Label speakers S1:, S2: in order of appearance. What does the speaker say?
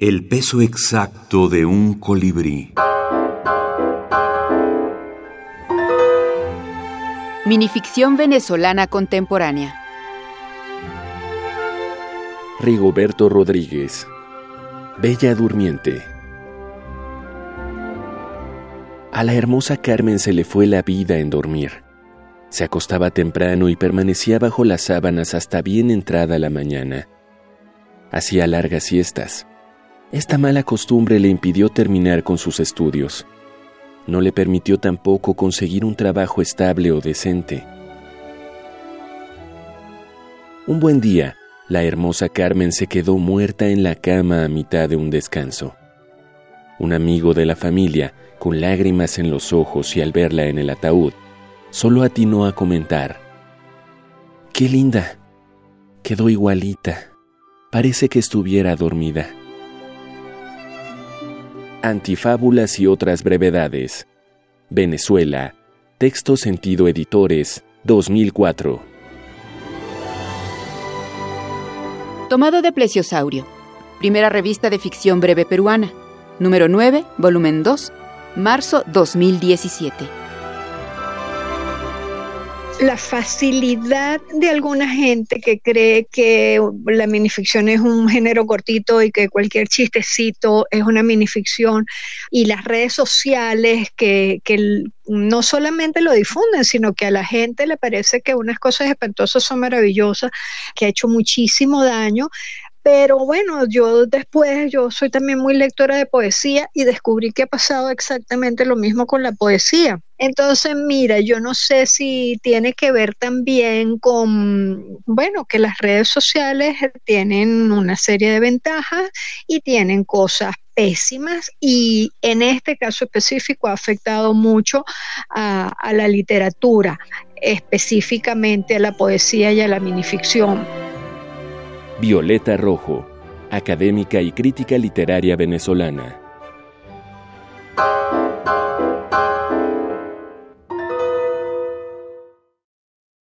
S1: El peso exacto de un colibrí.
S2: Minificción venezolana contemporánea.
S3: Rigoberto Rodríguez. Bella Durmiente. A la hermosa Carmen se le fue la vida en dormir. Se acostaba temprano y permanecía bajo las sábanas hasta bien entrada la mañana. Hacía largas siestas. Esta mala costumbre le impidió terminar con sus estudios. No le permitió tampoco conseguir un trabajo estable o decente. Un buen día, la hermosa Carmen se quedó muerta en la cama a mitad de un descanso. Un amigo de la familia, con lágrimas en los ojos y al verla en el ataúd, solo atinó a comentar, ¡Qué linda! Quedó igualita. Parece que estuviera dormida. Antifábulas y otras brevedades. Venezuela. Texto Sentido Editores, 2004.
S2: Tomado de Plesiosaurio. Primera revista de ficción breve peruana. Número 9, volumen 2, marzo 2017
S4: la facilidad de alguna gente que cree que la minificción es un género cortito y que cualquier chistecito es una minificción y las redes sociales que, que no solamente lo difunden, sino que a la gente le parece que unas cosas espantosas son maravillosas, que ha hecho muchísimo daño, pero bueno, yo después, yo soy también muy lectora de poesía y descubrí que ha pasado exactamente lo mismo con la poesía. Entonces, mira, yo no sé si tiene que ver también con, bueno, que las redes sociales tienen una serie de ventajas y tienen cosas pésimas y en este caso específico ha afectado mucho a, a la literatura, específicamente a la poesía y a la minificción.
S3: Violeta Rojo, académica y crítica literaria venezolana.